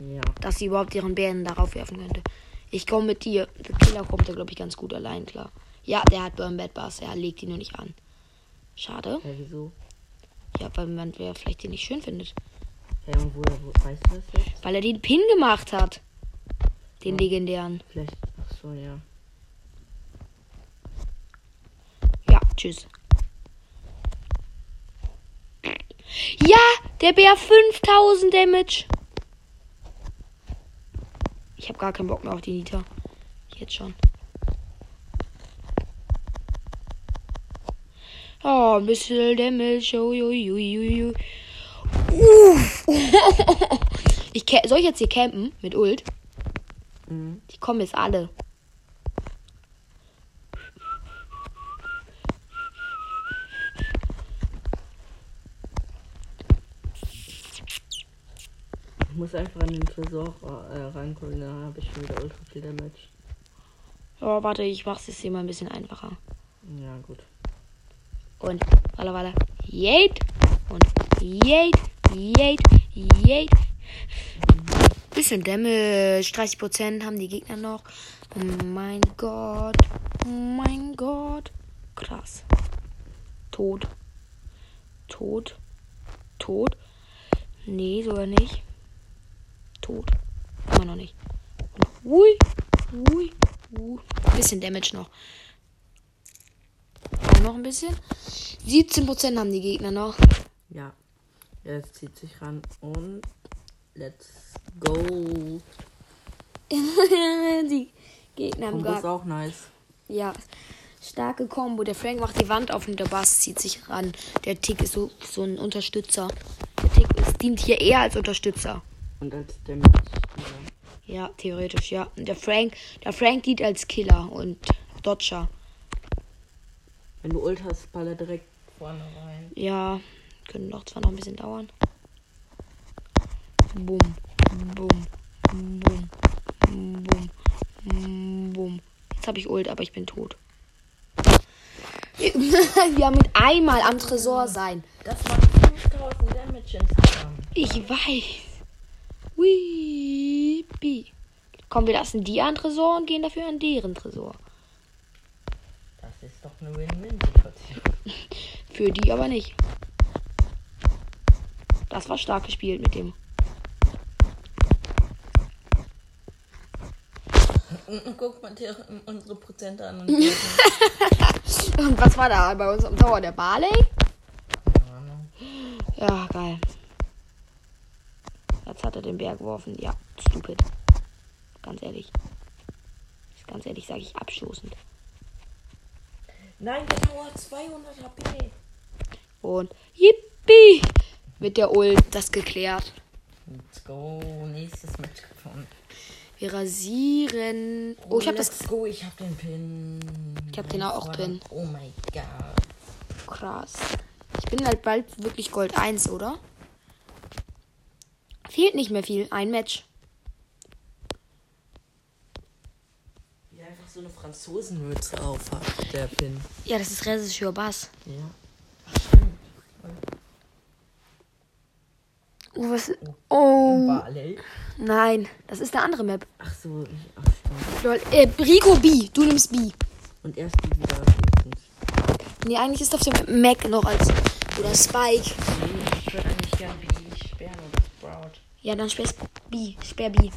Ja. dass sie überhaupt ihren Bären darauf werfen könnte. Ich komme mit dir. Der Killer kommt da, glaube ich, ganz gut allein klar. Ja, der hat Burn Bad Bass. Er legt ihn nur nicht an. Schade. Hä, wieso? Ja, weil man wer vielleicht den nicht schön findet. Hä, und woher wo, weißt du das jetzt? Weil er den Pin gemacht hat. Den legendären. Vielleicht. Ach so, ja. Ja, tschüss. Ja, der Bär 5000 Damage. Ich habe gar keinen Bock mehr auf die Nita. Jetzt schon. Oh, ein bisschen Damage. Ui, ui, ui, ui, ui. Uff. Ich soll ich jetzt hier campen mit Ult? Mhm. Die kommen jetzt alle. Einfach an den Tresor äh, reinkommen, dann habe ich schon wieder ultra viel Damage. Oh, warte, ich mach's jetzt hier mal ein bisschen einfacher. Ja, gut. Und walla walla. Yate. Und Yate. Yate. Yate. Bisschen Damage. 30% haben die Gegner noch. Oh mein Gott. Oh mein Gott. Krass. Tot. Tot. Tot. Nee, sogar nicht. Tot. Immer noch nicht. Und hui. Hui. Hui. Bisschen Damage noch. Auch noch ein bisschen. 17% haben die Gegner noch. Ja. Jetzt zieht sich ran und let's go. die Gegner haben Kombo ist gar. auch nice. Ja. Starke Combo. Der Frank macht die Wand auf und der Bass zieht sich ran. Der Tick ist so, so ein Unterstützer. Der Tick ist, dient hier eher als Unterstützer. Und als Damage. Ja, theoretisch, ja. Und der Frank, der Frank dient als Killer und Dodger. Wenn du Ult hast, baller direkt vorne rein. Ja, können doch zwar noch ein bisschen dauern. Bum, bum, bum, bum, bum. Jetzt habe ich Ult, aber ich bin tot. Wir haben mit einmal am Tresor sein. Das macht 5000 Damage insgesamt. Ich weiß. Weepi. Komm, wir lassen die an Tresor und gehen dafür an deren Tresor. Das ist doch eine Win-Win-Situation. Für die aber nicht. Das war stark gespielt mit dem. Guck mal dir unsere Prozente an. Und Und was war da bei uns am Tower? Der Barley? Ja, geil. Jetzt hat er den Bär geworfen. Ja, stupid. Ganz ehrlich. Ganz ehrlich sage ich abstoßend. Nein, hat 200 HP. Und yippie! Mit der Ult das geklärt. Let's go. Nächstes Match gewonnen. Wir rasieren. Oh, ich habe das go. Ich hab den Pin. Ich hab den auch Pin. Oh mein Gott. krass. Ich bin halt bald wirklich Gold 1, oder? Fehlt nicht mehr viel. Ein Match. Er einfach so eine Franzosenmütze auf der Pin. Ja, das ist Regisseur Bass. Ja. Stimmt. Oh, was? Oh. Barley. Nein, das ist eine andere Map. Ach so, ich, ach stimmt. Lol, äh, Rico B, du nimmst B. Und erst die wieder. Nee, eigentlich ist auf dem Mac noch als. Oder Spike. Nee, ich würde eigentlich gern wie sperren oder Sprout. Ja, dann sperr B. Sperr B.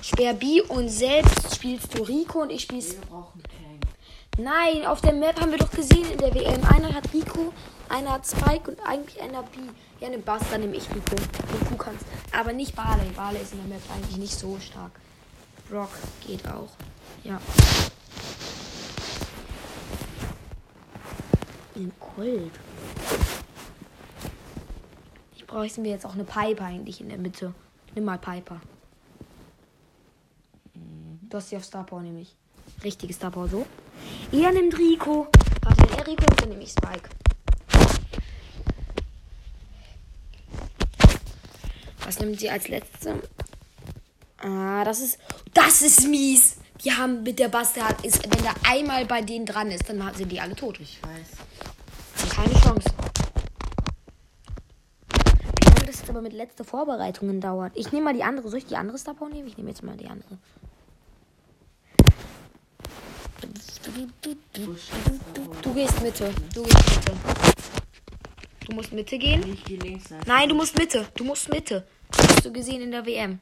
Sperr B und selbst spielst du Rico und ich spiel's. Wir brauchen Tank. Nein, auf der Map haben wir doch gesehen in der WM. Einer hat Rico, einer hat Spike und eigentlich einer B. Ja, nimm Bass, dann nehme ich Rico. Und du kannst. Aber nicht Barley. Barley ist in der Map eigentlich nicht so stark. Brock geht auch. Ja. In Gold. Bräuchten wir jetzt auch eine Piper eigentlich in der Mitte. Nimm mal Piper. Du hast sie auf Star Power nämlich. Richtige Star Power so. Er nimmt Rico. Warte, wenn er Rico nimmt, dann nehme ich Spike. Was nimmt sie als letzte? Ah, das ist. Das ist mies. Die haben mit der Bastard ist, wenn der einmal bei denen dran ist, dann sind die alle tot. Ich weiß. Keine Chance. Wie lange das jetzt aber mit letzte Vorbereitungen dauert. Ich nehme mal die andere. Soll ich die andere Star Power nehmen? Ich nehme jetzt mal die andere. Du, gehst Mitte. Du gehst Mitte. Du musst Mitte gehen. Nicht. Nein, du musst Mitte. Du musst Mitte. Das hast du gesehen in der WM.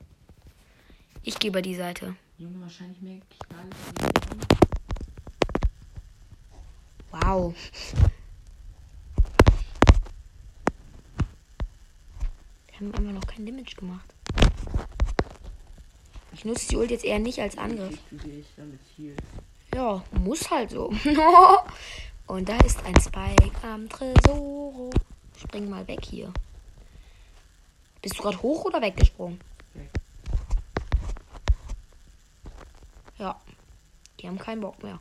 Ich gehe bei die Seite. Junge, wahrscheinlich mehr Knall. als Wow. Wir haben einfach noch kein Damage gemacht. Ich nutze die Ult jetzt eher nicht als Angriff. Ja, muss halt so. Und da ist ein Spike am Tresoro. Spring mal weg hier. Bist du gerade hoch oder weggesprungen? Weg. Ja. Die haben keinen Bock mehr.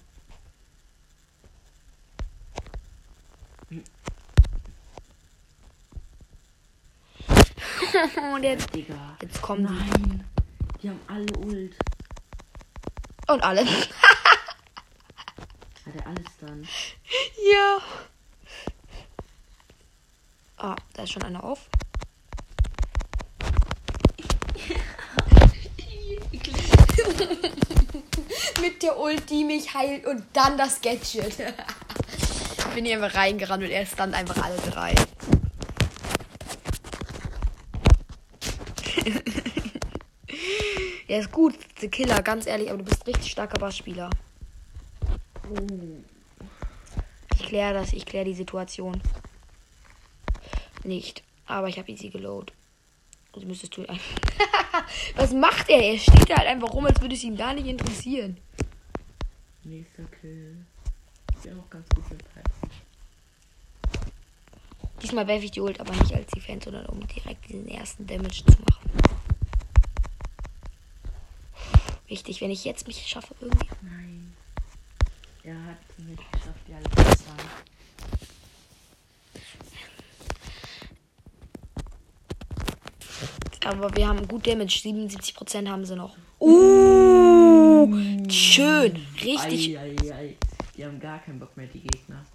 Und jetzt, Digga. jetzt kommen die. Nein. Die haben alle Ult. Und alle. Hat er alles dann? Ja. Ah, da ist schon einer auf. Mit der Ult, die mich heilt und dann das Gadget. Bin hier einfach reingerannt und er stand einfach alle drei. Er ist gut, der Killer, ganz ehrlich, aber du bist richtig starker Bassspieler. Ich kläre das, ich kläre die Situation. Nicht. Aber ich habe easy geload. Also müsstest du. Was macht er? Er steht da halt einfach rum, als würde es ihn gar nicht interessieren. Nächster Kill. Ich bin auch ganz gut mit. Diesmal werfe ich die Ult aber nicht als Defense, sondern um direkt diesen ersten Damage zu machen. Wichtig, wenn ich jetzt mich schaffe irgendwie. Nein. Er hat nicht geschafft, die alle zu sagen. Aber wir haben gut Damage. 77% haben sie noch. Uh, schön. Richtig. Ei, ei, ei. Die haben gar keinen Bock mehr, die Gegner.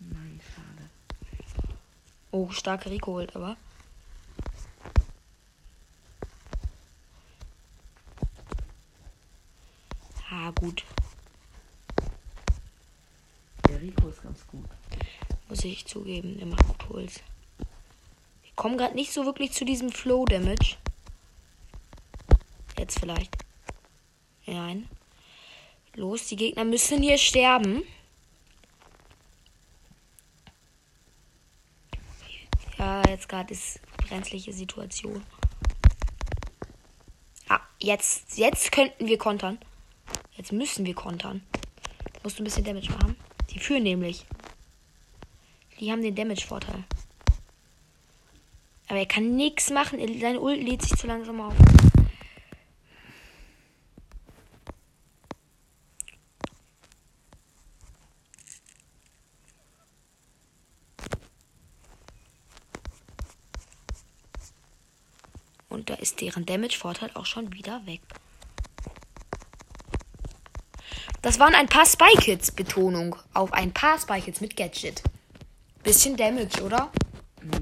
Nein, schade. Oh, starke Rico holt aber. Ah, gut. Der Rico ist ganz gut. Muss ich zugeben. Der macht gut Holz. Wir kommen gerade nicht so wirklich zu diesem Flow-Damage. Jetzt vielleicht. Nein. Los, die Gegner müssen hier sterben. Ja, jetzt gerade ist brenzliche Situation. Ah, jetzt, jetzt könnten wir kontern. Jetzt müssen wir kontern. Musst du ein bisschen Damage machen. Die führen nämlich. Die haben den Damage-Vorteil. Aber er kann nichts machen. Seine Ult lädt sich zu langsam auf. Ist deren Damage-Vorteil auch schon wieder weg. Das waren ein paar Spy Kids, Betonung. Auf ein paar Spy Kids mit Gadget. Bisschen Damage, oder? Ja.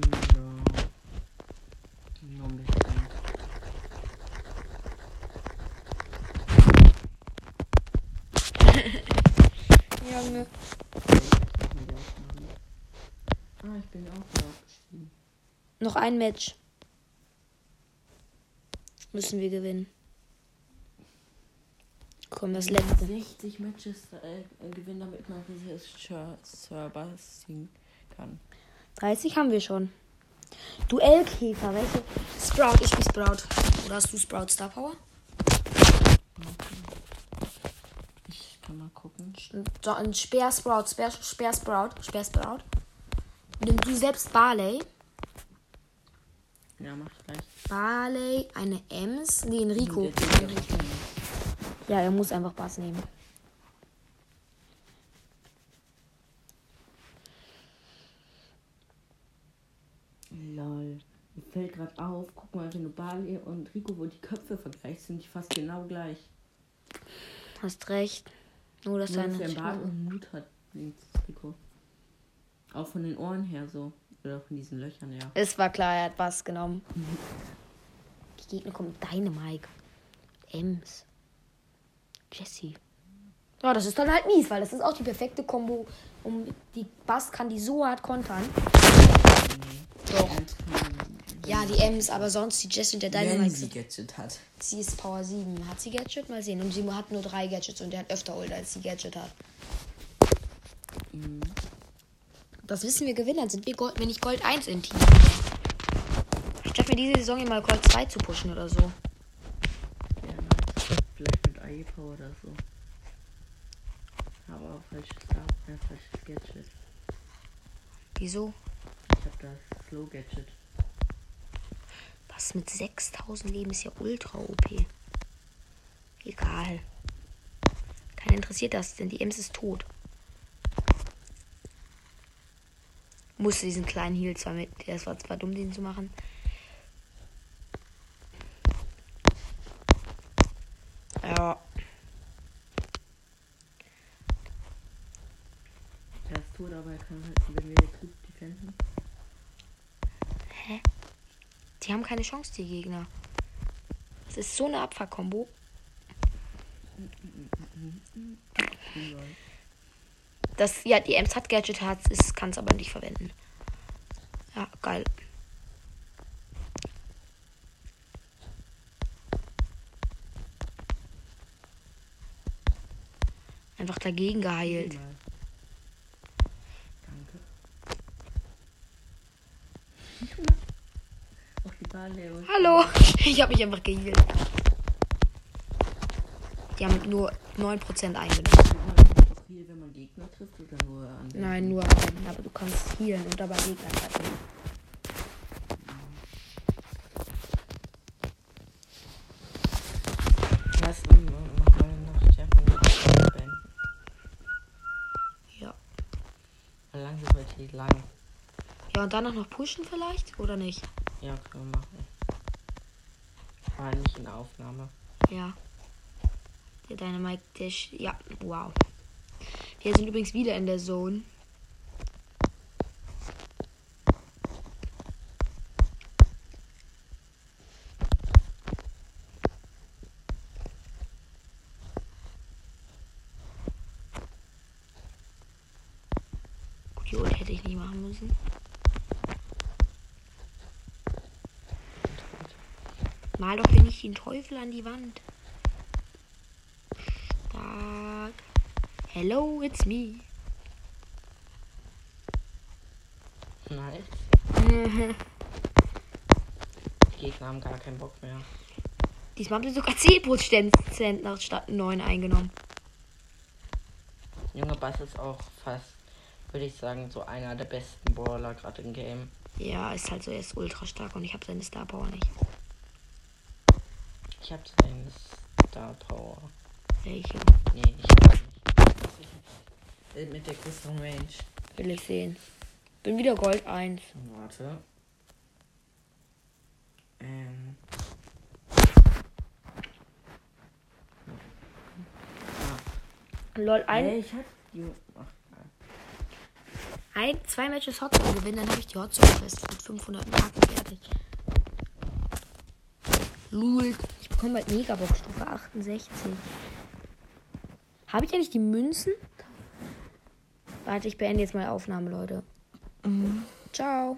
Junge. Ah, ich bin auch. Noch ein Match. Müssen wir gewinnen. Komm, das letzte. 60 Matches äh, gewinnen, damit man dieses Server ziehen kann. 30 haben wir schon. Duellkäfer, welche? Sprout, ich bin Sprout. Oder hast du Sprout Star Power? Ich kann mal gucken. So, ein Speer Sprout, Speer, Speer Sprout, Speer Sprout. Nimm du selbst Barley. Ja, mach ich gleich. Barley, eine Ems. Nee, ein Rico. Der- der- der- Ja, er muss einfach Bass nehmen. Lol. Mir fällt gerade auf, guck mal, wenn du Bali und Rico, wo die Köpfe vergleichst, sind die fast genau gleich. Hast recht. Nur, dass er einen Bart und Hut hat, links Rico. Auch von den Ohren her so. Oder von diesen Löchern, ja. Es war klar, er hat Bass genommen. Die Gegner kommen Dynamike. Ems. Jesse. Ja, das ist dann halt mies, weil das ist auch die perfekte Kombo. Um die Bass kann die so hart kontern. Doch. Eins kann- Ja, die Ems, aber sonst die Jessie und der Wenn Dynamite. sie sind- Gadget hat. Sie ist Power 7. Hat sie Gadget? Mal sehen. Und sie hat nur drei Gadgets und der hat öfter Ult, als sie Gadget hat. Mhm. Das wissen wir gewinnen. Dann sind wir Gold, wenn nicht Gold 1 im Team. Ich schaffe mir diese Saison hier mal Gold 2 zu pushen oder so. Ja, nice. Vielleicht mit Aipa oder so. Aber auch falsches äh, falsches Gadget. Wieso? Ich hab das Slow Gadget. Was mit 6000 Leben ist ja ultra OP. Egal. Keinen interessiert das, denn die Ems ist tot. Musste diesen kleinen Heal zwar mit. Das war zwar dumm, den zu machen. Ja. Er ist tot, aber er kann halt, wenn wir jetzt gut defenden. Die haben keine Chance, die Gegner. Das ist so eine Abfahrkombo. Das, ja, die Ems hat Gadget, kann es aber nicht verwenden. Ja, geil. Einfach dagegen geheilt. Danke. Hallo, ich habe mich einfach geheilt. Die haben nur 9% eingenommen. Hier, wenn man Gegner trifft oder nur an Nein, nur einen, aber du kannst healen und dabei Gegner treffen. Lass uns nochmal nach Japan beenden. Ja. Langsam wird die lang. Ja, und danach noch pushen vielleicht? Oder nicht? Ja, können wir machen. War nicht in der Aufnahme. Ja. Der Dynamite, der. sch- Ja, wow. Wir sind übrigens wieder in der Zone. Gut, hätte ich nicht machen müssen. Mal doch hier nicht den Teufel an die Wand. Stark. Hello, it's me. Nice. Die Gegner haben gar keinen Bock mehr. Diesmal haben sie sogar 10% nach statt 9 eingenommen. Junge Bass ist auch fast, würde ich sagen, so einer der besten Brawler gerade im Game. Ja, ist halt so, er ist ultra stark und ich habe seine Star Power nicht. Ich hab seine Star Power. Welche? Nee, ich hab nicht. Äh, Mit der größeren Range. Will ich sehen. Bin wieder Gold 1. Warte. Ähm. Ah, Lol, ein, Hey, ich hab die. Ach, ein zwei Matches Hotzone gewinnen, dann habe ich die Hotzone fest mit 500 Marken fertig. Lul, ich bekomme bald Megabox Stufe 68. Habe ich eigentlich die Münzen? Warte, ich beende jetzt mal die Aufnahme, Leute. Ciao.